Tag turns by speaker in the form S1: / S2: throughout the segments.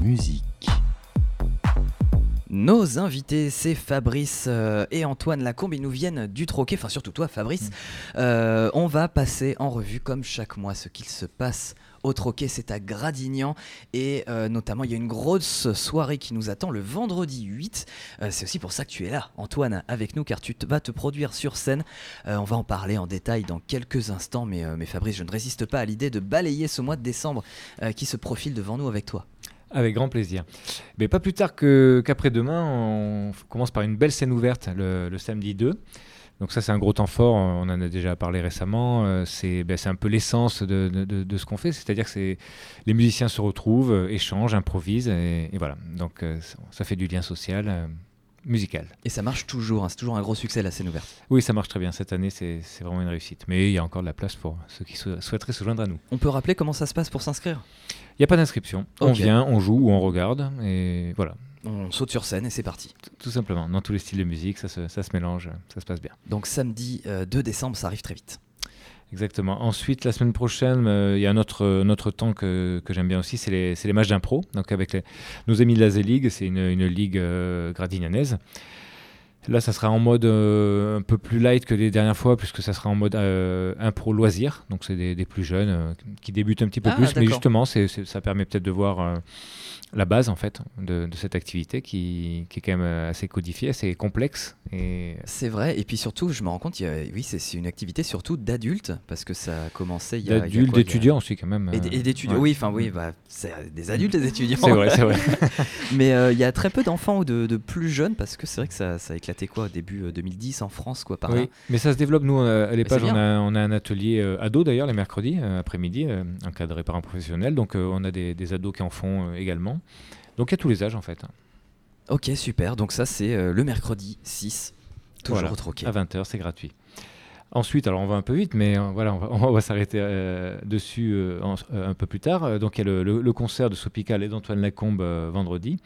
S1: musique.
S2: Nos invités, c'est Fabrice euh, et Antoine Lacombe. Ils nous viennent du Troquet, enfin surtout toi, Fabrice. Euh, on va passer en revue, comme chaque mois, ce qu'il se passe au Troquet. C'est à Gradignan. Et euh, notamment, il y a une grosse soirée qui nous attend le vendredi 8. Euh, c'est aussi pour ça que tu es là, Antoine, avec nous, car tu te- vas te produire sur scène. On va en parler en détail dans quelques instants. Mais, mais Fabrice, je ne résiste pas à l'idée de balayer ce mois de décembre qui se profile devant nous avec toi.
S3: Avec grand plaisir. Mais pas plus tard qu'après-demain, on commence par une belle scène ouverte le, samedi 2. Donc ça, c'est un gros temps fort, on en a déjà parlé récemment. euh, C'est ben, c'est un peu l'essence de, ce qu'on fait, c'est-à-dire que les musiciens se retrouvent, euh, échangent, improvisent, et, voilà. Donc euh, ça fait du lien social,
S2: Et ça marche toujours, hein, c'est toujours un gros succès la scène ouverte.
S3: Oui, ça marche très bien. Cette année, c'est vraiment une réussite. Mais il y a encore de la place pour ceux qui sou- souhaiteraient se joindre à nous.
S2: On peut rappeler comment ça se passe pour s'inscrire?
S3: Il n'y a pas d'inscription. On vient, on joue ou on regarde, et voilà.
S2: On saute sur scène et c'est parti.
S3: Tout simplement, dans tous les styles de musique, ça se, ça se mélange, ça se passe bien.
S2: Donc samedi euh, 2 décembre, ça arrive très vite.
S3: Exactement. Ensuite, la semaine prochaine, euh, il y a un autre, un autre temps que, que j'aime bien aussi, c'est les, les matchs d'impro. Donc avec les- nos amis de la Z-League, c'est une, une ligue euh, gradignanaise. Là, ça sera en mode euh, un peu plus light que les dernières fois, puisque ça sera en mode euh, impro loisir. Donc c'est des, des plus jeunes qui débutent un petit peu
S2: Ah,
S3: plus, mais justement, c'est- ça permet peut-être de voir la base en fait de, de cette activité qui, qui est quand même euh, assez codifiée, assez complexe. Et
S2: C'est vrai, et puis surtout, je me rends compte, il y a- oui, c'est une activité surtout d'adultes, parce que ça a commencé il y a.
S3: d'adultes,
S2: a-
S3: d'étudiants aussi quand même.
S2: Et,
S3: euh,
S2: et d'étudiants,
S3: ouais.
S2: oui, enfin oui, bah, c'est des adultes et des étudiants.
S3: C'est vrai, c'est vrai.
S2: Mais euh, il y a très peu d'enfants ou de, de plus jeunes, parce que c'est vrai que ça, ça a éclaté quoi, au début euh, 2010 en France, quoi, par là.
S3: Mais ça se développe. Nous, euh, à l'EPAGE, on a, on a un atelier euh, ado d'ailleurs, les mercredis euh, après-midi, euh, encadré par un professionnel. Donc, euh, on a des, des ados qui en font euh, également. Donc, il y a tous les âges en fait.
S2: Ok, super, donc ça c'est euh, le mercredi 6, toujours
S3: Voilà.
S2: au Troquet.
S3: À 20h, c'est gratuit. Ensuite, alors on va un peu vite, mais euh, voilà, on va, s'arrêter euh, dessus euh, en- un peu plus tard. Donc, il y a le, le- le concert de Sopical et d'Antoine Lacombe vendredi.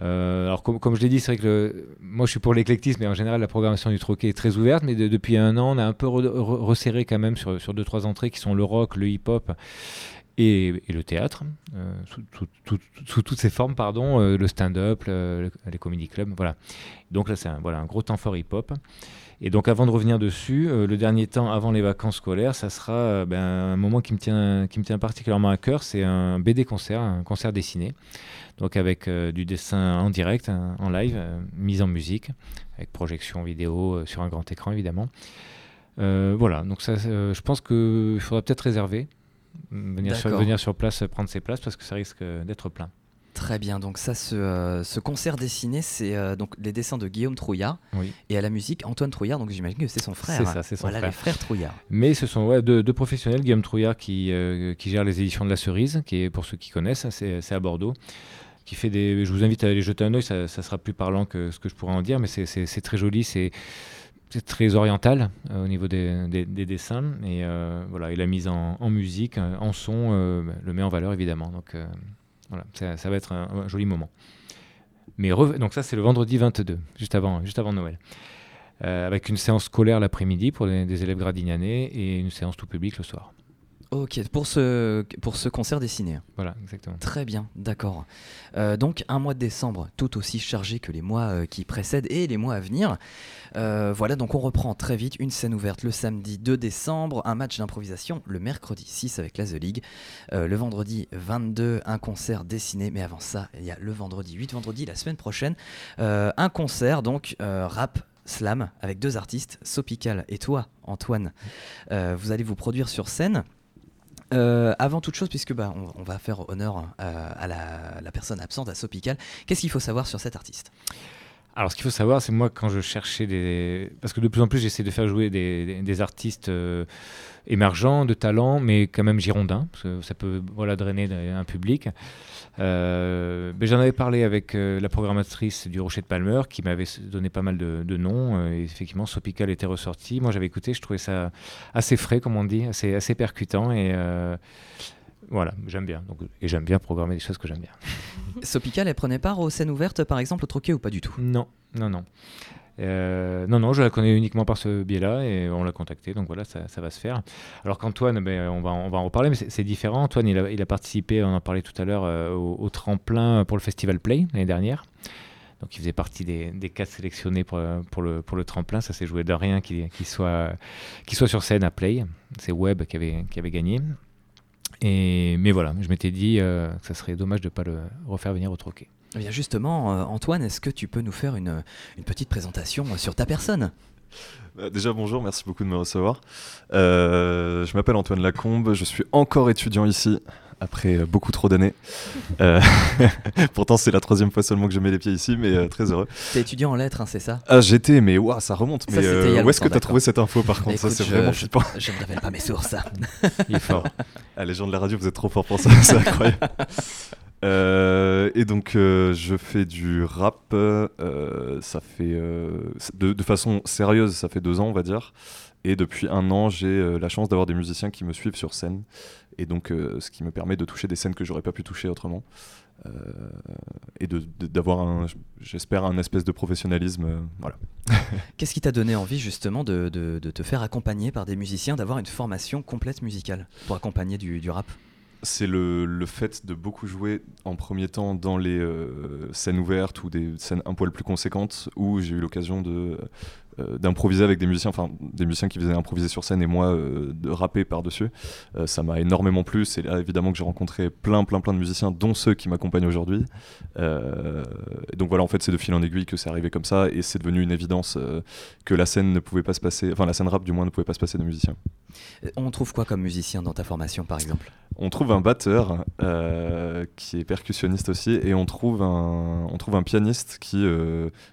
S3: Alors, comme, comme je l'ai dit, c'est vrai que le- moi je suis pour l'éclectisme, mais en général, la programmation du Troquet est très ouverte. Mais de- depuis un an, on a un peu re- re- resserré quand même sur, sur deux, trois entrées qui sont le rock, le hip-hop et, le théâtre, euh, sous, toutes ses formes, pardon, euh, le stand-up, le- le- les comedy clubs, voilà. Donc là, c'est un, voilà, un gros temps fort hip-hop. Et donc, avant de revenir dessus, euh, le dernier temps avant les vacances scolaires, ça sera ben, un moment qui me tient, qui me tient particulièrement à cœur. C'est un BD concert, un concert dessiné. Donc, avec du dessin en direct, hein, en live, mise en musique, avec projection vidéo sur un grand écran, évidemment. Voilà, donc ça, je pense qu'il faudra peut-être réserver, venir sur, venir sur place, prendre ses places, parce que ça risque d'être plein.
S2: Très bien, donc ça, ce, euh, ce concert dessiné, c'est euh, donc les dessins de Guillaume Trouillard,
S3: Oui.
S2: et à la musique Antoine Trouillard, donc j'imagine que c'est son frère.
S3: C'est ça, c'est son
S2: voilà,
S3: frère.
S2: les frères Trouillard.
S3: Mais ce sont ouais, deux, deux professionnels, Guillaume Trouillard qui, euh, qui gère les éditions de La Cerise, qui est pour ceux qui connaissent, hein, c'est à Bordeaux. Qui fait des, je vous invite à aller jeter un oeil, ça, ça sera plus parlant que ce que je pourrais en dire, mais c'est très joli, c'est c'est très oriental euh, au niveau des, des- des dessins. Et euh, voilà, et la mise en, musique, euh, en son, le met en valeur évidemment. Donc voilà, ça, va être un, joli moment. Mais donc ça c'est le vendredi 22, juste avant, juste avant Noël. Avec une séance scolaire l'après-midi pour des élèves gradignanais et une séance tout public le soir.
S2: Ok, pour ce, pour ce concert dessiné.
S3: Voilà, exactement.
S2: Très bien, d'accord. Euh, donc un mois de décembre tout aussi chargé que les mois euh, qui précèdent et les mois à venir. Euh, voilà, donc on reprend très vite une scène ouverte le samedi 2 décembre, un match d'improvisation le mercredi 6 avec la The League, le vendredi 22 un concert dessiné, mais avant ça il y a le vendredi 8, vendredi la semaine prochaine, un concert donc rap. Slam avec deux artistes, Sopical et toi, Antoine. Vous allez vous produire sur scène. Euh, avant toute chose, puisque bah, on, va faire honneur euh, à la personne absente, à Sopical, qu'est-ce qu'il faut savoir sur cet artiste?
S3: Alors, ce qu'il faut savoir, c'est moi, quand je cherchais des. Parce que de plus en plus, j'essaie de faire jouer des, des- artistes euh, émergents, de talent, mais quand même girondins, parce que ça peut voilà, drainer un public. Euh, J'en avais parlé avec euh, la programmatrice du Rocher de Palmer, qui m'avait donné pas mal de, de noms. euh, et effectivement, Sopical était ressorti. Moi, j'avais écouté, je trouvais ça assez frais, comme on dit, assez, assez percutant. Et. Euh, voilà, j'aime bien. Donc, et j'aime bien programmer des choses que j'aime bien.
S2: Sopical, elle prenait part aux scènes ouvertes, par exemple, au Troquet ou pas du tout?
S3: Non, non, non. non, non, je la connais uniquement par ce biais-là et on l'a contacté, donc voilà, ça, va se faire. Alors qu'Antoine, ben, on, va, on va en reparler, mais c'est différent. Antoine, il a, il a, participé, on en parlait tout à l'heure, au, au, tremplin pour le Festival Play l'année dernière. Donc il faisait partie des, des quatre sélectionnés pour, pour, le, pour le tremplin. Ça s'est joué de rien qu'il soit, soit sur scène à Play. C'est Webb qui avait, qui avait gagné. Et, mais voilà, je m'étais dit euh, que ça serait dommage de ne pas le refaire venir au troquet.
S2: Eh bien justement, euh, Antoine, est-ce que tu peux nous faire une, une petite présentation sur ta personne?
S1: Bah, Déjà bonjour, merci beaucoup de me recevoir. Euh, je m'appelle Antoine Lacombe, je suis encore étudiant ici après euh, beaucoup trop d'années. Euh, pourtant, c'est la troisième fois seulement que je mets les pieds ici, mais euh, très heureux.
S2: T'es étudiant en lettres, hein, c'est ça?
S1: Ah, j'étais, mais ça remonte. mais où est-ce que t'as trouvé cette info par contre? Ça, c'est vraiment flippant.
S2: Je, ne révèle pas mes sources.
S3: Il est fort.
S1: Ah, les gens de la radio, vous êtes trop forts pour ça, c'est incroyable. et donc je fais du rap, ça fait de, de, façon sérieuse, ça fait deux ans on va dire. Et depuis un an, j'ai la chance d'avoir des musiciens qui me suivent sur scène et donc euh, ce qui me permet de toucher des scènes que j'aurais pas pu toucher autrement. Euh, et d'avoir un j'espère un espèce de professionnalisme euh, voilà.
S2: Qu'est-ce qui t'a donné envie justement de, de, te faire accompagner par des musiciens d'avoir une formation complète musicale pour accompagner du, du rap?
S1: C'est le, le, fait de beaucoup jouer en premier temps dans les scènes ouvertes ou des scènes un poil plus conséquentes où j'ai eu l'occasion de d'improviser avec des musiciens, enfin des musiciens qui faisaient improviser sur scène et moi euh, de rapper par-dessus. Euh, ça m'a énormément plu. C'est là évidemment que j'ai rencontré plein, plein, plein de musiciens, dont ceux qui m'accompagnent aujourd'hui. donc voilà, en fait, c'est de fil en aiguille que c'est arrivé comme ça et c'est devenu une évidence que la scène ne pouvait pas se passer, enfin la scène rap du moins ne pouvait pas se passer de musiciens.
S2: On trouve quoi comme musicien dans ta formation par exemple?
S1: On trouve un batteur qui est percussionniste aussi et on trouve un, on trouve un pianiste qui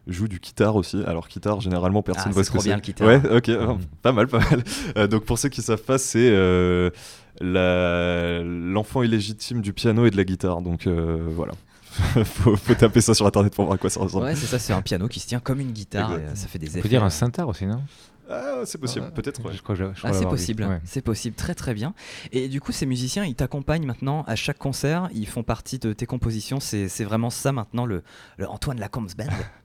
S1: joue du guitare aussi. Alors guitare généralement
S2: personne ah, voit ce que c'est.
S1: Ouais, ok, mm. pas mal, pas mal. Euh, donc pour ceux qui savent pas, c'est euh, l'enfant illégitime du piano et de la guitare. Donc euh, voilà. faut, faut, taper ça sur internet pour voir à quoi ça ressemble.
S2: Ouais, c'est ça, c'est un piano qui se tient comme une guitare. Et, ça fait des effets.
S3: On peut dire un synthar aussi, non?
S1: Ah, c'est possible, peut-être.
S3: Je crois que
S2: ah, c'est possible, c'est possible, très très bien. Et du coup, ces musiciens, ils t'accompagnent maintenant à chaque concert, ils font partie de tes compositions. C'est vraiment ça maintenant le, le Antoine Lacombe Band.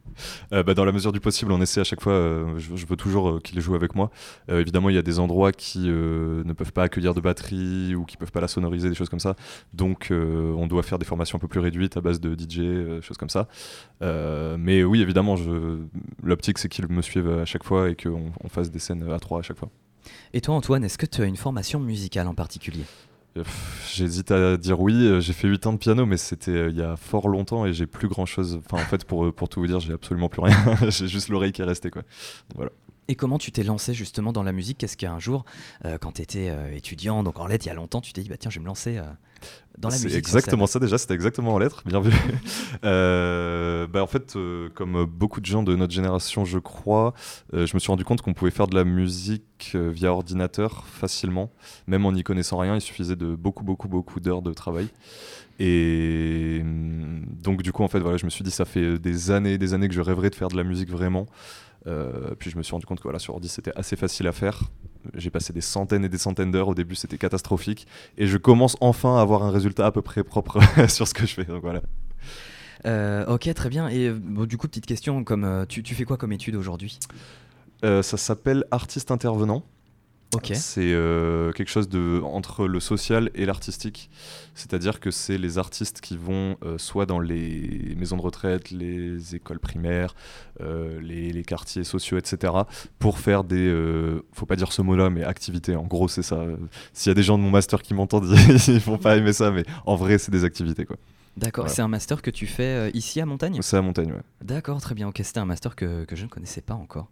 S1: Euh, bah, dans la mesure du possible, on essaie à chaque fois. Euh, je, veux toujours euh, qu'il joue avec moi. évidemment, il y a des endroits qui ne peuvent pas accueillir de batterie ou qui peuvent pas la sonoriser, des choses comme ça. Donc, on doit faire des formations un peu plus réduites à base de DJ, choses comme ça. mais oui, évidemment, l'optique c'est qu'ils me suivent à chaque fois et qu'on fasse des scènes à trois à chaque fois.
S2: Et toi, Antoine, est-ce que tu as une formation musicale en particulier?
S1: J'hésite à dire oui. Euh, j'ai fait 8 ans de piano, mais c'était euh, il y a fort longtemps et j'ai plus grand chose. Enfin, en fait, pour, euh, pour tout vous dire, j'ai absolument plus rien. j'ai juste l'oreille qui est restée. Quoi. Voilà.
S2: Et comment tu t'es lancé justement dans la musique? Qu'est-ce qu'un jour, quand tu étais étudiant, donc en lettres, il y a longtemps, tu t'es dit, bah, tiens, je vais me lancer dans la musique
S1: C'est exactement ça déjà, c'était exactement en lettres, bien vu. bah, en fait, comme beaucoup de gens de notre génération, je crois, je me suis rendu compte qu'on pouvait faire de la musique via ordinateur facilement, même en n'y connaissant rien, il suffisait de beaucoup, beaucoup, beaucoup d'heures de travail. Et hum, donc du coup, en fait, voilà, je me suis dit, ça fait des années et des années que je rêverais de faire de la musique vraiment. Euh, puis je me suis rendu compte que voilà, sur ordi c'était assez facile à faire. J'ai passé des centaines et des centaines d'heures. Au début c'était catastrophique. Et je commence enfin à avoir un résultat à peu près propre sur ce que je fais. Donc voilà.
S2: Euh, ok, très bien. Et du coup, petite question, comme, euh, tu, tu, fais quoi comme étude aujourd'hui?
S1: Ça s'appelle artiste intervenant. C'est euh, quelque chose de, entre le social et l'artistique. C'est-à-dire que c'est les artistes qui vont euh, soit dans les maisons de retraite, les écoles primaires, euh, les, quartiers sociaux, etc. pour faire des, faut pas dire ce mot-là, mais activités. En gros, c'est ça. S'il y a des gens de mon master qui m'entendent, ils vont pas aimer ça, mais en vrai, c'est des activités. quoi.
S2: D'accord, c'est un master que tu fais ici à Montagne
S1: C'est à Montagne, ouais.
S2: D'accord, très bien. Ok, c'était un master que, que je ne connaissais pas encore.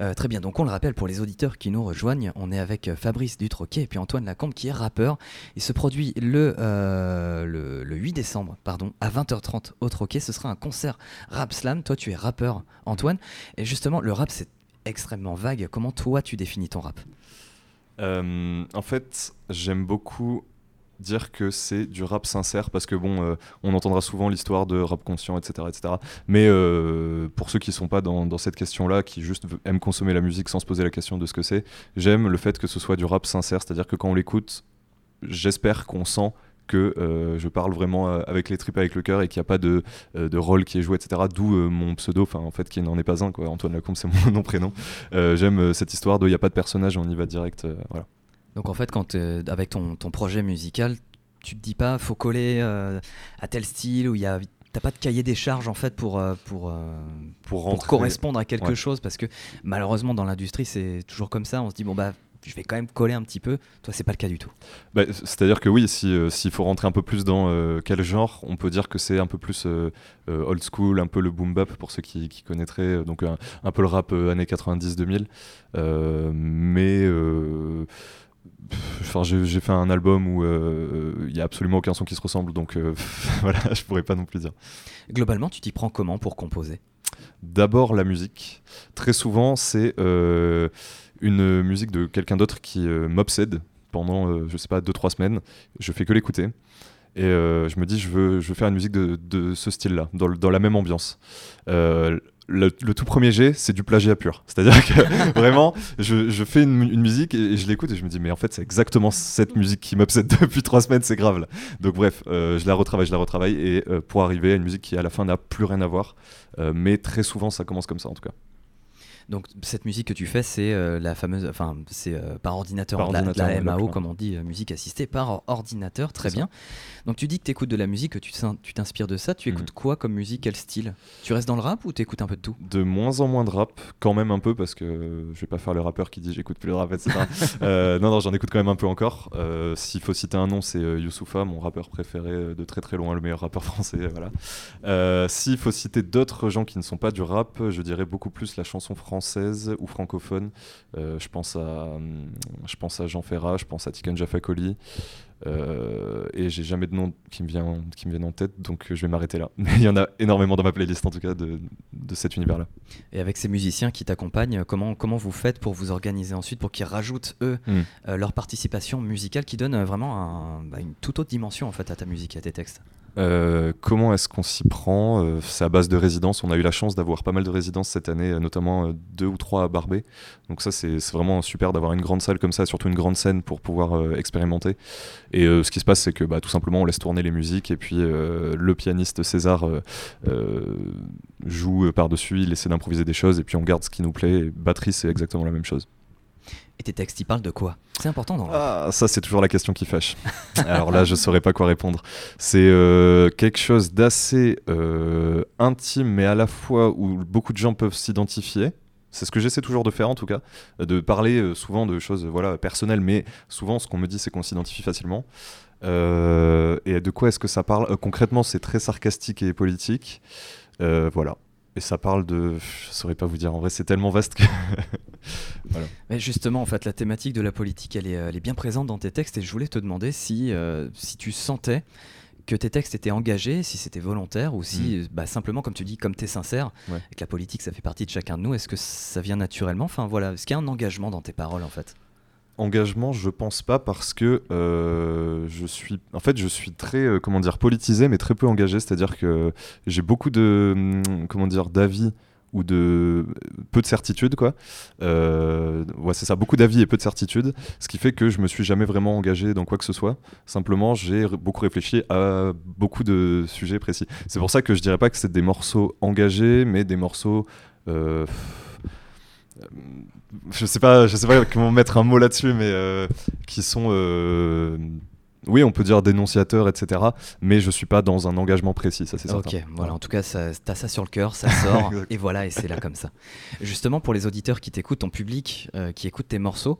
S2: Euh, très bien, donc on le rappelle pour les auditeurs qui nous rejoignent, on est avec euh, Fabrice Dutroquet et puis Antoine Lacombe qui est rappeur. Il se produit le, euh, le, 8 décembre pardon, à 20h30 au Troquet. Ce sera un concert rap slam. Toi, tu es rappeur, Antoine. Et justement, le rap, c'est extrêmement vague. Comment toi, tu définis ton rap?
S1: En fait, j'aime beaucoup dire que c'est du rap sincère parce que bon euh, on entendra souvent l'histoire de rap conscient etc etc mais euh, pour ceux qui sont pas dans, cette question là qui juste aiment consommer la musique sans se poser la question de ce que c'est j'aime le fait que ce soit du rap sincère c'est à dire que quand on l'écoute j'espère qu'on sent que euh, je parle vraiment avec les tripes, avec le cœur et qu'il n'y a pas de, de rôle qui est joué, etc. D'où mon pseudo, en fait qui n'en est pas un, quoi. Antoine Lacombe c'est mon nom prénom. J'aime cette histoire d'où il n'y a pas de personnage, on y va direct. voilà.
S2: Donc en fait, quand avec ton, ton, projet musical, tu te dis pas faut coller à tel style où il y a T'as pas de cahier des charges en fait pour, pour, pour, correspondre à quelque chose parce que malheureusement dans l'industrie c'est toujours comme ça on se dit bon bah je vais quand même coller un petit peu. Toi, c'est pas le cas du tout.
S1: Bah, c'est-à-dire que oui, euh, s'il faut rentrer un peu plus dans euh, quel genre, on peut dire que c'est un peu plus euh, old school, un peu le boom bap pour ceux qui, connaîtraient, donc un, peu le rap années 90-2000. mais enfin j'ai fait un album où il y a absolument aucun son qui se ressemble donc voilà je pourrais pas non plus dire
S2: globalement tu t'y prends comment pour composer?
S1: D'abord la musique très souvent c'est une musique de quelqu'un d'autre qui euh, m'obsède pendant, euh, je sais pas, 2-3 semaines. Je fais que l'écouter. Et euh, je me dis, je veux, je veux faire une musique de, de ce style-là, dans, dans, la même ambiance. Le, tout premier jet, c'est du plagiat pur. C'est-à-dire que vraiment, je, je fais une, une, musique et, je l'écoute et je me dis, mais en fait, c'est exactement cette musique qui m'obsède depuis trois semaines, c'est grave. Là. Donc, bref, je la retravaille, je la retravaille et pour arriver à une musique qui, à la fin, n'a plus rien à voir. mais très souvent, ça commence comme ça, en tout cas.
S2: Donc cette musique que tu fais, c'est euh, la fameuse, enfin c'est euh, par ordinateur, la, MAO comme on dit, euh, musique assistée par ordinateur, très bien. Donc tu dis que tu écoutes de la musique, que tu t'inspires de ça. Tu écoutes quoi comme musique, quel style? Tu restes dans le rap ou tu écoutes un peu de tout?
S1: De moins en moins de rap, quand même un peu parce que je vais pas faire le rappeur qui dit j'écoute plus le rap, etc. non non, j'en écoute quand même un peu encore. S'il faut citer un nom, c'est Youssoufa, mon rappeur préféré de très très loin, le meilleur rappeur français, voilà. S'il faut citer d'autres gens qui ne sont pas du rap, je dirais beaucoup plus la chanson française française ou francophone. Euh, je, pense à, je pense à Jean Ferrat, je pense à Tiken Jafakoli. Euh, et j'ai jamais de nom qui me, vient, qui me viennent en tête, donc je vais m'arrêter là. Mais il y en a énormément dans ma playlist, en tout cas, de, de cet univers-là.
S2: Et avec ces musiciens qui t'accompagnent, comment, comment vous faites pour vous organiser ensuite, pour qu'ils rajoutent, eux, hmm. euh, leur participation musicale qui donne vraiment bah, une toute autre dimension en fait, à ta musique et à tes textes?
S1: Euh, comment est-ce qu'on s'y prend euh, C'est à base de résidences. On a eu la chance d'avoir pas mal de résidences cette année, euh, notamment deux ou trois à Barbé. Donc ça, c'est vraiment super d'avoir une grande salle comme ça, surtout une grande scène pour pouvoir expérimenter. Et ce qui se passe, c'est que bah, tout simplement, on laisse tourner les musiques et puis le pianiste César joue par-dessus, il essaie d'improviser des choses et puis on garde ce qui nous plaît. Et batterie, c'est exactement la même chose.
S2: Et tes textes, ils parlent de quoi? C'est important dans
S1: Ah, ça c'est toujours la question qui fâche. Alors là, je saurais pas quoi répondre. C'est euh, quelque chose d'assez euh, intime, mais à la fois où beaucoup de gens peuvent s'identifier. C'est ce que j'essaie toujours de faire en tout cas, de parler euh, souvent de choses voilà personnelles, mais souvent ce qu'on me dit c'est qu'on s'identifie facilement. et de quoi est-ce que ça parle? Concrètement, c'est très sarcastique et politique. voilà. Et ça parle de. Je saurais pas vous dire, en vrai, c'est tellement vaste que.
S2: voilà. Mais justement, en fait, la thématique de la politique, elle est, elle est bien présente dans tes textes et je voulais te demander si, euh, si tu sentais que tes textes étaient engagés, si c'était volontaire ou si, mm. bah, simplement, comme tu dis, comme tu es sincère, et que la politique, ça fait partie de chacun de nous, est-ce que ça vient naturellement? Enfin, voilà, est-ce qu'il y a un engagement dans tes paroles, en fait?
S1: Engagement, je pense pas parce que euh, je suis, en fait, je suis très, euh, comment dire, politisé, mais très peu engagé. C'est-à-dire que j'ai beaucoup de, hum, comment dire, d'avis ou de peu de certitudes quoi. Euh, c'est ça, beaucoup d'avis et peu de certitudes, ce qui fait que je me suis jamais vraiment engagé dans quoi que ce soit. Simplement, j'ai beaucoup réfléchi à beaucoup de sujets précis. C'est pour ça que je dirais pas que c'est des morceaux engagés, mais des morceaux je sais pas, je sais pas comment mettre un mot là-dessus, mais euh, qui sont, euh, oui, on peut dire dénonciateurs, etc. Mais je suis pas dans un engagement précis, ça c'est
S2: certain. Ok, voilà. En tout cas, t'as ça sur le cœur, ça sort, et voilà, et c'est là comme ça. Justement, pour les auditeurs qui t'écoutent, ton public euh, qui écoute tes morceaux,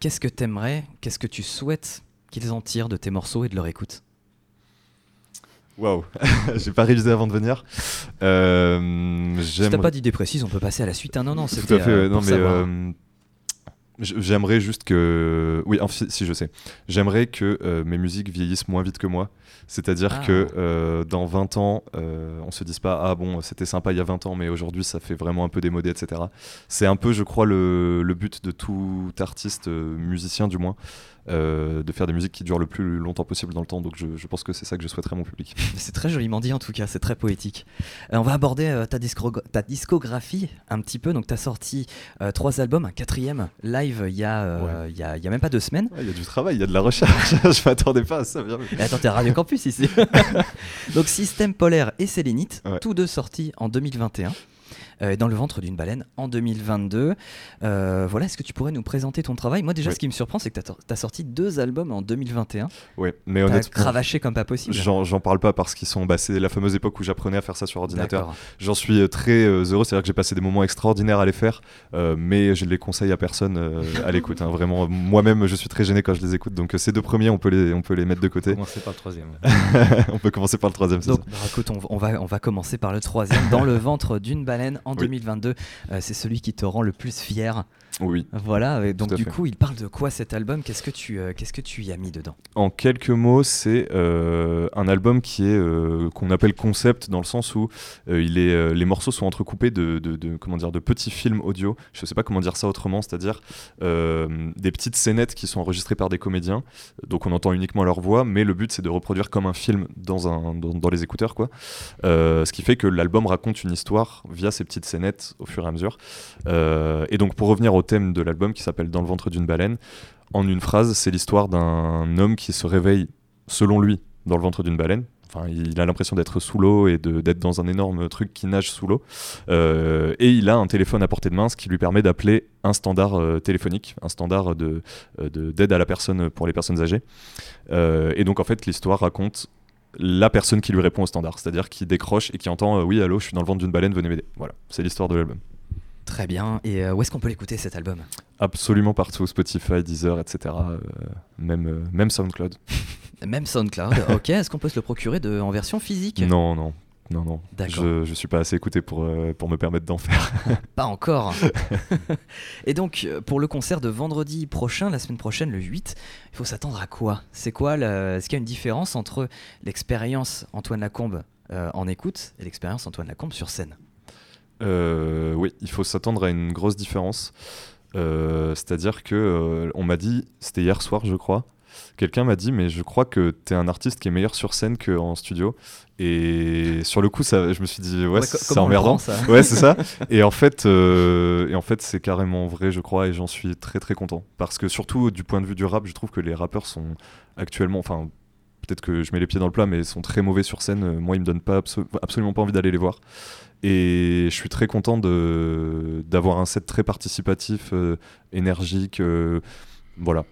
S2: qu'est-ce que t'aimerais, qu'est-ce que tu souhaites qu'ils en tirent de tes morceaux et de leur écoute?
S1: Waouh, j'ai pas révisé avant de venir.
S2: Euh, si t'as pas d'idée précise, on peut passer à la suite. Ah, non, non,
S1: c'était. Tout à fait. Euh, non, mais j'aimerais juste que. Oui, si, je sais. J'aimerais que euh, mes musiques vieillissent moins vite que moi. C'est-à-dire que ah. dans 20 ans, on se dise pas Ah bon, c'était sympa il y a 20 ans, mais aujourd'hui ça fait vraiment un peu démodé, etc. C'est un peu, je crois, le, le but de tout artiste, musicien du moins. Euh, de faire des musiques qui durent le plus longtemps possible dans le temps. Donc je, pense que c'est ça que je souhaiterais à mon public.
S2: C'est très joliment dit en tout cas, c'est très poétique. Euh, on va aborder euh, ta, ta, discographie un petit peu. Donc tu as sorti trois albums, un quatrième, Live il y, a, il y, a, il y a même pas deux semaines.
S1: Il y a du travail, il y a de la recherche. je m'attendais pas à ça. Bien.
S2: Et attends, t'es à Radio Campus ici. Donc Système Polaire et Sélénite,
S1: Ouais.
S2: tous deux sortis en 2021. Euh, dans le ventre d'une baleine en 2022. Euh, voilà, est-ce que tu pourrais nous présenter ton travail? Moi déjà,
S1: Oui.
S2: ce qui me surprend, c'est que tu as, sorti deux albums en 2021.
S1: Ouais, mais honnêtement,
S2: cravaché comme pas possible.
S1: j'en parle pas parce qu'ils sont. Bah, c'est la fameuse époque où j'apprenais à faire ça sur ordinateur. J'en suis euh, très heureux, c'est-à-dire que j'ai passé des moments extraordinaires à les faire, euh, mais je les conseille à personne à l'écoute. hein. Vraiment, moi-même, je suis très gêné quand je les écoute. Donc ces deux premiers, on peut les, on peut les mettre de côté.
S3: Commencer par le troisième.
S1: on peut commencer par le troisième. c'est
S2: Donc,
S1: ça.
S2: bah, écoute, on, on va, on va commencer par le troisième. Dans le ventre d'une baleine en
S1: Oui.
S2: 2022. Euh, c'est celui qui te rend le plus fier.
S1: Oui.
S2: Voilà, et donc du
S1: fait.
S2: coup, il parle de quoi cet album? Qu'est-ce que tu euh, qu'est-ce que tu y as mis dedans?
S1: En quelques mots, c'est euh, un album qui est euh, qu'on appelle concept dans le sens où il est, les morceaux sont entrecoupés de, de- de- comment dire de petits films audio. Je sais pas comment dire ça autrement, c'est-à-dire des petites scénettes qui sont enregistrées par des comédiens. Donc on entend uniquement leur voix, mais le but c'est de reproduire comme un film dans un dans, dans les écouteurs quoi. Ce qui fait que l'album raconte une histoire via ces petites scénettes au fur et à mesure. Et donc pour revenir au thème de l'album qui s'appelle Dans le ventre d'une baleine, en une phrase, c'est l'histoire d'un homme qui se réveille, selon lui, dans le ventre d'une baleine. Enfin, il a l'impression d'être sous l'eau et de- d'être dans un énorme truc qui nage sous l'eau. Euh, et il a un téléphone à portée de main, ce qui lui permet d'appeler un standard euh, téléphonique, un standard de- euh, de- d'aide à la personne pour les personnes âgées. Et donc, en fait, l'histoire raconte la personne qui lui répond au standard, c'est-à-dire qui décroche et qui entend Oui, allô, je suis dans le ventre d'une baleine, venez m'aider. Voilà, c'est l'histoire de l'album.
S2: Très bien. Et euh, où est-ce qu'on peut l'écouter cet album?
S1: Absolument partout, Spotify, Deezer, etc. euh, même, euh, même SoundCloud.
S2: Même SoundCloud. ok. Est-ce qu'on peut se le procurer de, en version physique?
S1: Non, non, non, non.
S2: D'accord.
S1: Je, je suis pas assez écouté pour, euh, pour me permettre d'en faire.
S2: Pas encore. Et donc, pour le concert de vendredi prochain, la semaine prochaine, le 8, il faut s'attendre à quoi? C'est quoi le- Est-ce qu'il y a une différence entre l'expérience Antoine Lacombe euh, en écoute et l'expérience Antoine Lacombe sur scène?
S1: Euh, oui, il faut s'attendre à une grosse différence. Euh, C'est-à-dire que euh, on m'a dit, c'était hier soir, je crois. Quelqu'un m'a dit, mais je crois que t'es un artiste qui est meilleur sur scène qu'en studio. Et sur le coup, ça, je me suis dit, ouais, c'est emmerdant.
S2: prend, ça
S1: Ouais, c'est ça. Et en fait, euh, et en fait, c'est carrément vrai, je crois, et j'en suis très très content. Parce que surtout du point de vue du rap, je trouve que les rappeurs sont actuellement, enfin, peut-être que je mets les pieds dans le plat, mais sont très mauvais sur scène. Euh, Moi, ils me donnent pas abso- absolument pas envie d'aller les voir. Et je suis très content d'avoir un set très participatif, euh, énergique, euh, voilà.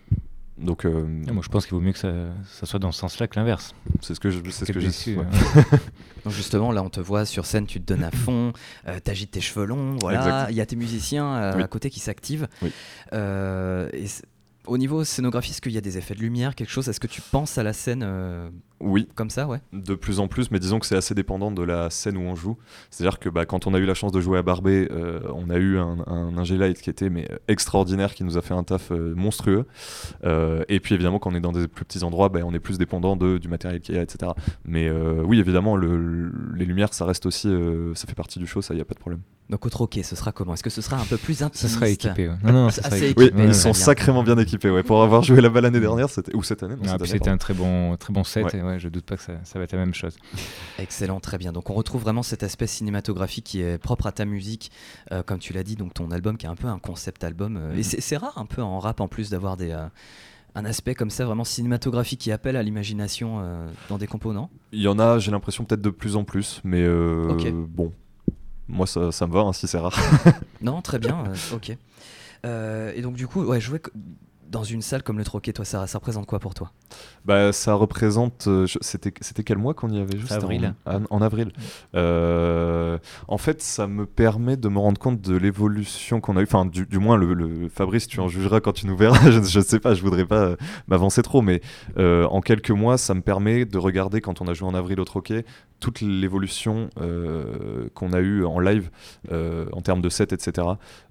S1: Donc, euh,
S3: Ah, Moi, je pense qu'il vaut mieux que ça, ça soit dans ce sens-là que l'inverse.
S1: c'est ce que je, c'est ce
S3: Quel
S1: que j'ai.
S3: déçu,
S1: ouais.
S3: hein.
S2: Donc justement, là, on te voit sur scène, tu te donnes à fond, euh, t'agites tes cheveux longs, voilà. Il y a tes musiciens euh,
S1: Oui.
S2: à côté qui s'activent.
S1: Oui.
S2: Euh, et c'est- au niveau scénographie, est-ce qu'il y a des effets de lumière, quelque chose? Est-ce que tu penses à la scène euh,
S1: Oui,
S2: comme ça, ouais
S1: De plus en plus, mais disons que c'est assez dépendant de la scène où on joue. C'est-à-dire que bah, quand on a eu la chance de jouer à Barbé, euh, on a eu un, un ingé light qui était mais, euh, extraordinaire, qui nous a fait un taf euh, monstrueux. Euh, et puis évidemment, quand on est dans des plus petits endroits, bah, on est plus dépendant de, du matériel qu'il y a, etc. Mais euh, oui, évidemment, le- le- les lumières, ça reste aussi, euh, ça fait partie du show, ça, il n'y a pas de problème.
S2: Donc au troquet, ce sera comment? Est-ce que ce sera un peu plus
S3: Ça
S2: intimiste
S3: sera équipé. ouais. Non, non, ça sera
S2: c'est
S3: équipé.
S1: Oui,
S2: équipé,
S3: Ouais,
S1: ils sont
S2: bien.
S1: sacrément bien équipés. Ouais. Pour avoir joué là-bas l'année dernière, c'était- ou cette année, non,
S3: Ah, c'était un très bon, très bon set.
S1: Ouais.
S3: Et ouais, je doute pas que ça, ça va être la même chose.
S2: Excellent, très bien. Donc on retrouve vraiment cet aspect cinématographique qui est propre à ta musique, euh, comme tu l'as dit, donc ton album qui est un peu un concept album. euh, Et
S1: Mhm.
S2: c'est rare un peu en rap en plus d'avoir des... euh, un aspect comme ça vraiment cinématographique qui appelle à l'imagination euh, dans des compos, non?
S1: Il y en a, j'ai l'impression, peut-être de plus en plus, mais euh, bon. Moi, ça, ça me va, hein, si c'est rare.
S2: Non, très bien, euh, ok. Euh, et donc du coup, ouais, jouer co- dans une salle comme le Troquet, toi, ça, ça représente quoi pour toi?
S1: Bah, ça représente. euh, C'était c'était quel mois qu'on y avait juste
S3: Avril.
S1: En, en avril. Euh, en fait, ça me permet de me rendre compte de l'évolution qu'on a eu. Enfin, du, du moins, le, le- Fabrice, tu en jugeras quand tu nous verras. je, je sais pas, je voudrais pas euh, m'avancer trop, mais euh, en quelques mois, ça me permet de regarder quand on a joué en avril au Troquet toute l'évolution euh, qu'on a eue en live euh, en termes de set, etc.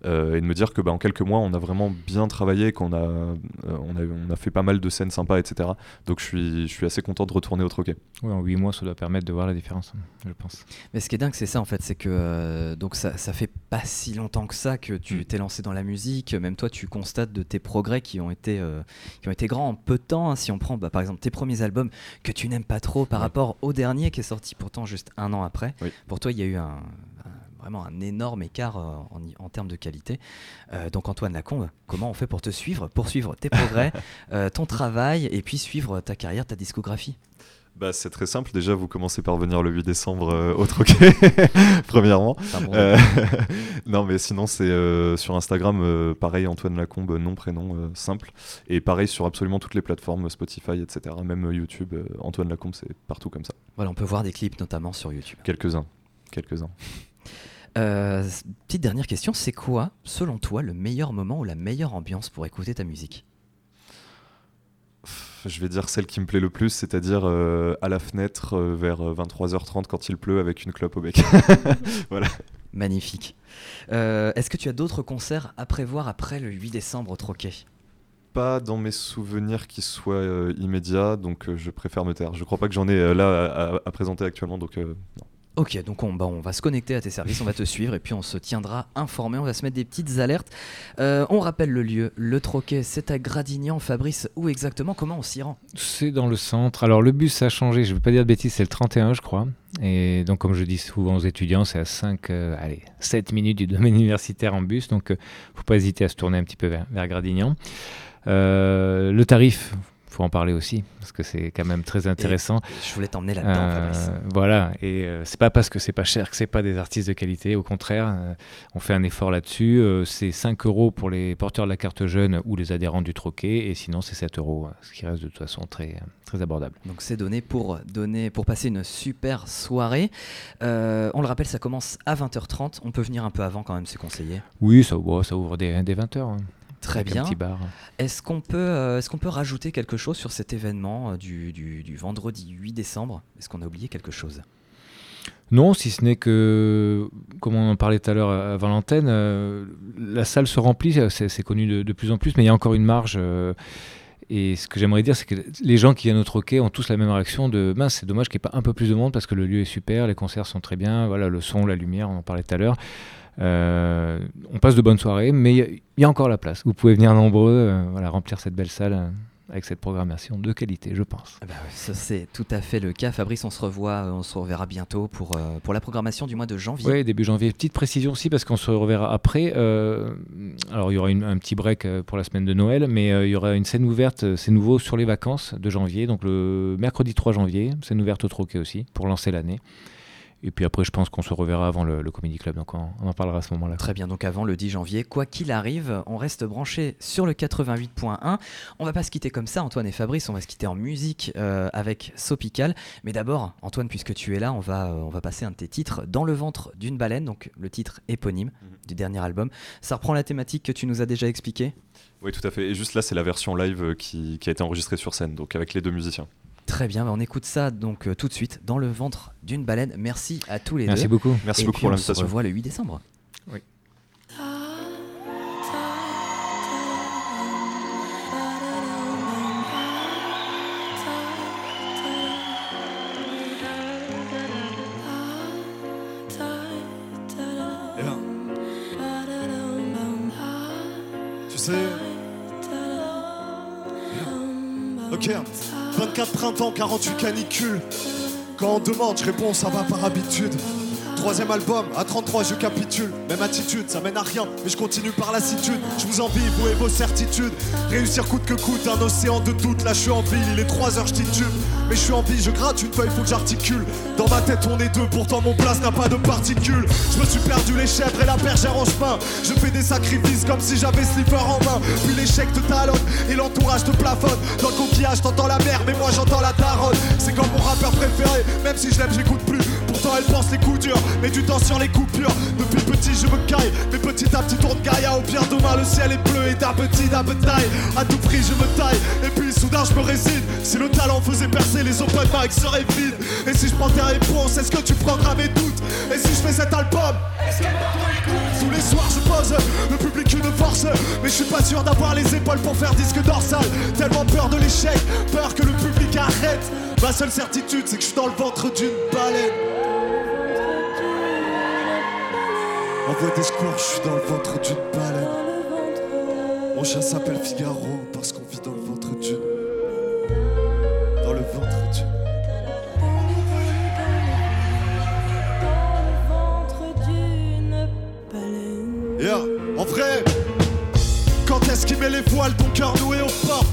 S1: Euh, et de me dire que bah, en quelques mois, on a vraiment bien travaillé, qu'on a, on a, on a fait pas mal de scènes sympas, etc. Donc je suis, je suis assez content de retourner au troquet.
S3: Ouais, en 8 mois, ça doit permettre de voir la différence, je pense.
S2: Mais ce qui est dingue, c'est ça en fait, c'est que euh, donc ça, ça fait pas si longtemps que ça que tu
S1: Mm.
S2: t'es lancé dans la musique. Même toi, tu constates de tes progrès qui ont été euh, qui ont été grands en peu de temps. hein. Si on prend bah, par exemple tes premiers albums que tu n'aimes pas trop par
S1: Ouais.
S2: rapport au dernier qui est sorti pourtant juste un an après.
S1: Oui.
S2: Pour toi, il y a eu un- vraiment un énorme écart en, en, termes de qualité. donc Antoine Lacombe, comment on fait pour te suivre, pour suivre tes progrès, ton travail et puis suivre ta carrière, ta discographie?
S1: Bah, c'est très simple. Déjà, vous commencez par venir le 8 décembre euh, au Troquet, premièrement. Euh, non, mais sinon, c'est euh, sur Instagram, pareil, Antoine Lacombe, nom, prénom, simple. Et pareil sur absolument toutes les plateformes, Spotify, etc. Même YouTube, Antoine Lacombe, c'est partout comme ça.
S2: Voilà, on peut voir des clips notamment sur YouTube.
S1: Quelques-uns. Quelques-uns.
S2: Petite dernière question, c'est quoi, selon toi, le meilleur moment ou la meilleure ambiance pour écouter ta musique?
S1: Je vais dire celle qui me plaît le plus, c'est-à-dire euh, à la fenêtre euh, vers 23h30 euh, quand il pleut avec une clope au bec. voilà.
S2: Magnifique. Est-ce que tu as d'autres concerts à prévoir après le 8 décembre au Troquet?
S1: Pas dans mes souvenirs qui soient immédiats, donc je préfère me taire. Je crois pas que j'en ai là à, présenter actuellement, donc non.
S2: Ok, donc on, va se connecter à tes services, on va te suivre et puis on se tiendra informé, on va se mettre des petites alertes. Euh, on rappelle le lieu, le Troquet, c'est à Gradignan. Fabrice, où exactement Comment on s'y rend?
S3: C'est dans le centre. Alors le bus a changé, je ne veux pas dire de bêtises, c'est le 31 je crois. Et donc comme je dis souvent aux étudiants, c'est à 5, euh, allez, 7 minutes du domaine universitaire en bus, donc ne euh, faut pas hésiter à se tourner un petit peu vers Gradignan. le tarif, faut en parler aussi parce que c'est quand même très intéressant.
S2: je voulais t'emmener là-dedans. Euh,
S3: voilà, et euh, c'est pas parce que c'est pas cher que c'est pas des artistes de qualité. Au contraire, euh, on fait un effort là-dessus. c'est 5 euros pour les porteurs de la carte jeune ou les adhérents du troquet, et sinon c'est 7 euros, ce qui reste de toute façon très très abordable.
S2: Donc c'est donné pour donner pour passer une super soirée. on le rappelle, ça commence à 20h30. On peut venir un peu avant quand même, c'est conseillé.
S3: Oui, ça, ça ouvre dès, dès 20h.
S2: Très bien. Est-ce qu'on peut, euh, est-ce qu'on peut rajouter quelque chose sur cet événement euh, du, du, vendredi 8 décembre? Est-ce qu'on a oublié quelque chose?
S3: Non, si ce n'est que, comme on en parlait tout à l'heure avant l'antenne, euh, la salle se remplit, c'est connu de, plus en plus, mais il y a encore une marge. et ce que j'aimerais dire, c'est que les gens qui viennent au troquet ont tous la même réaction de mince, c'est dommage qu'il n'y ait pas un peu plus de monde parce que le lieu est super, les concerts sont très bien, voilà, le son, la lumière, on en parlait tout à l'heure. Euh, on passe de bonnes soirées, mais il y, a encore la place. Vous pouvez venir nombreux, euh, voilà, remplir cette belle salle euh, avec cette programmation de qualité, je pense.
S2: Ah bah c'est tout à fait le cas. Fabrice, on se revoit, on se reverra bientôt pour, pour la programmation du mois de janvier.
S3: Oui, début janvier. Petite précision aussi parce qu'on se reverra après. alors il y aura un petit break pour la semaine de Noël, mais il y aura une scène ouverte, c'est nouveau, sur les vacances de janvier, donc le mercredi 3 janvier, scène ouverte au Troquet aussi, pour lancer l'année. Et puis après, je pense qu'on se reverra avant le, le Comedy Club, donc on, en parlera à ce moment-là.
S2: Très bien, donc avant le 10 janvier, quoi qu'il arrive, on reste branché sur le 88.1. On va pas se quitter comme ça, Antoine et Fabrice, on va se quitter en musique euh, avec Sopical. Mais d'abord, Antoine, puisque tu es là, on va, euh, on va passer un de tes titres, Dans le ventre d'une baleine, donc le titre éponyme mhm. du dernier album. Ça reprend la thématique que tu nous as déjà expliquée?
S1: Oui, tout à fait. Et juste là, c'est la version live euh, qui, qui a été enregistrée sur scène, donc avec les deux musiciens.
S2: Très bien, on écoute ça donc euh, tout de suite dans le ventre d'une baleine. Merci à tous les
S3: deux. Merci beaucoup.
S1: Merci beaucoup pour l'invitation.
S2: On se revoit le 8 décembre.
S3: Oui.
S4: Tu sais. Ok. 24 printemps, 48 canicules. Quand on demande, je réponds, ça va par habitude. Troisième album, à 33 je capitule. Même attitude, ça mène à rien, mais je continue par lassitude. Je vous envie, vous et vos certitudes. Réussir coûte que coûte, un océan de doute. Là je suis en ville, il est 3 heures, je titube. Mais je suis en vie, je gratte une feuille, faut que j'articule. Dans ma tête on est deux, pourtant mon place n'a pas de particules. Je me suis perdu les chèvres et la bergère en chemin. Je fais des sacrifices comme si j'avais slipper en main. Puis l'échec te talonne et l'entourage te plafonne. Dans le coquillage t'entends la mer, mais moi j'entends la daronne. C'est comme mon rappeur préféré, même si je l'aime, j'écoute plus. Elle pense les coups durs mets du temps sur les coupures. Depuis petit, je me caille, mais petit à petit tourne Gaïa. Au pire, demain, le ciel est bleu et d'un petit d'un taille. À tout prix, je me taille, et puis soudain, je me résigne. Si le talent faisait percer les open mic seraient vides. Et si je prends tes réponses, est-ce que tu prendras mes doutes? Et si je fais cet album, est-ce que Tous les soirs, je pose le public une force. Mais je suis pas sûr d'avoir les épaules pour faire disque dorsal. Tellement peur de l'échec, peur que le public arrête. Ma seule certitude, c'est que je suis dans le ventre d'une baleine. en Envoie des suis dans le ventre d'une baleine. Mon chat s'appelle Figaro parce qu'on vit dans le ventre d'une. Dans le ventre d'une. baleine. Yeah, en vrai, quand est-ce qu'il met les voiles, ton cœur noué au port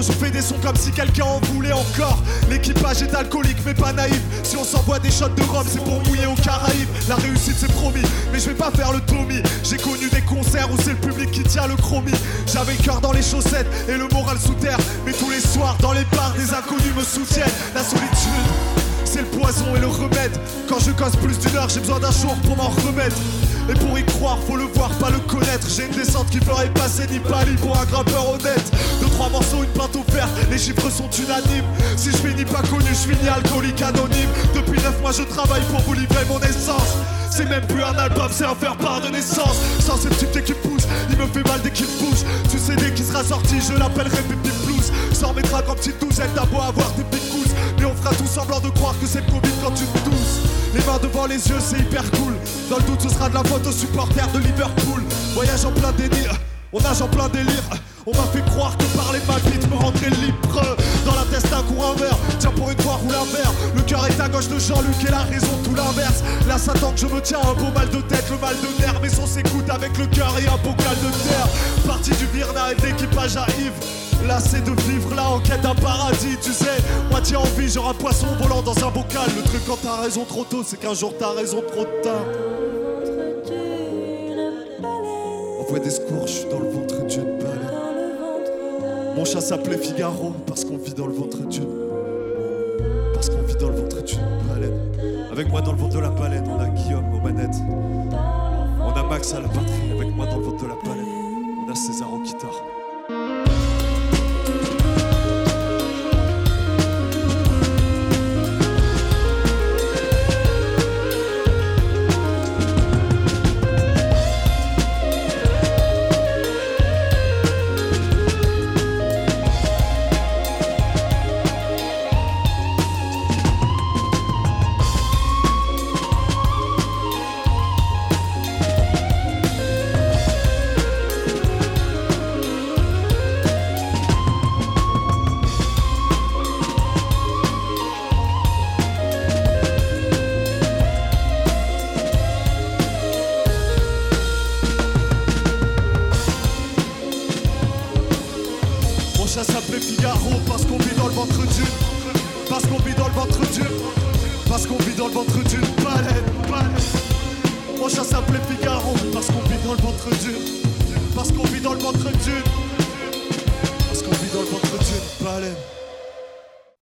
S4: je fais des sons comme si quelqu'un en voulait encore. L'équipage est alcoolique, mais pas naïf. Si on s'envoie des shots de rhum, c'est pour mouiller aux Caraïbes. La réussite, c'est promis, mais je vais pas faire le Tommy. J'ai connu des concerts où c'est le public qui tient le chromie. J'avais cœur dans les chaussettes et le moral sous terre. Mais tous les soirs, dans les bars, des inconnus me soutiennent. La solitude c'est le poison et le remède. Quand je casse plus d'une heure, j'ai besoin d'un jour pour m'en remettre. Et pour y croire, faut le voir, pas le connaître. J'ai une descente qui ferait passer ni pali pour un grimpeur honnête. Deux, trois morceaux, une plainte offerte, les chiffres sont unanimes. Si je finis pas connu, je finis alcoolique anonyme. Depuis neuf mois, je travaille pour vous livrer mon essence. C'est même plus un album, c'est un faire part de naissance. Sans cette petite qui pousse, il me fait mal dès qu'il bouge. Tu sais, dès qu'il sera sorti, je l'appellerai Pipi Blues. Sans mes tracks en petite douzaine, t'as beau avoir des picousses. Mais on fera tout semblant de croire que c'est le Covid quand tu te tousses. Les mains devant les yeux, c'est hyper cool. Dans le doute, ce sera de la faute aux supporters de Liverpool. Voyage en plein déni, on nage en plein délire. On m'a fait croire que parler ma bite me rendrait libre. Dans la tête, un cours un verre. Tiens, pour une fois, roule un verre. Le cœur est à gauche de Jean-Luc et la raison, tout l'inverse. Là, ça tend que je me tiens un beau mal de tête, le mal de nerfs. Mais on s'écoute avec le cœur et un bocal de terre. Parti du Virna et d'équipage à Yves. Là, c'est de vivre là en quête d'un paradis, tu sais. Moitié en vie, genre un poisson volant dans un bocal. Le truc quand t'as raison trop tôt, c'est qu'un jour t'as raison trop tard. Envoie des secours, je suis dans le baleine. Mon chat s'appelait Figaro parce qu'on vit dans le ventre d'une. Parce qu'on vit dans le ventre d'une baleine. Avec moi dans le ventre de la baleine, on a Guillaume aux manettes. On a Max à la batterie. Avec moi dans le ventre de la baleine, on a César aux guitares.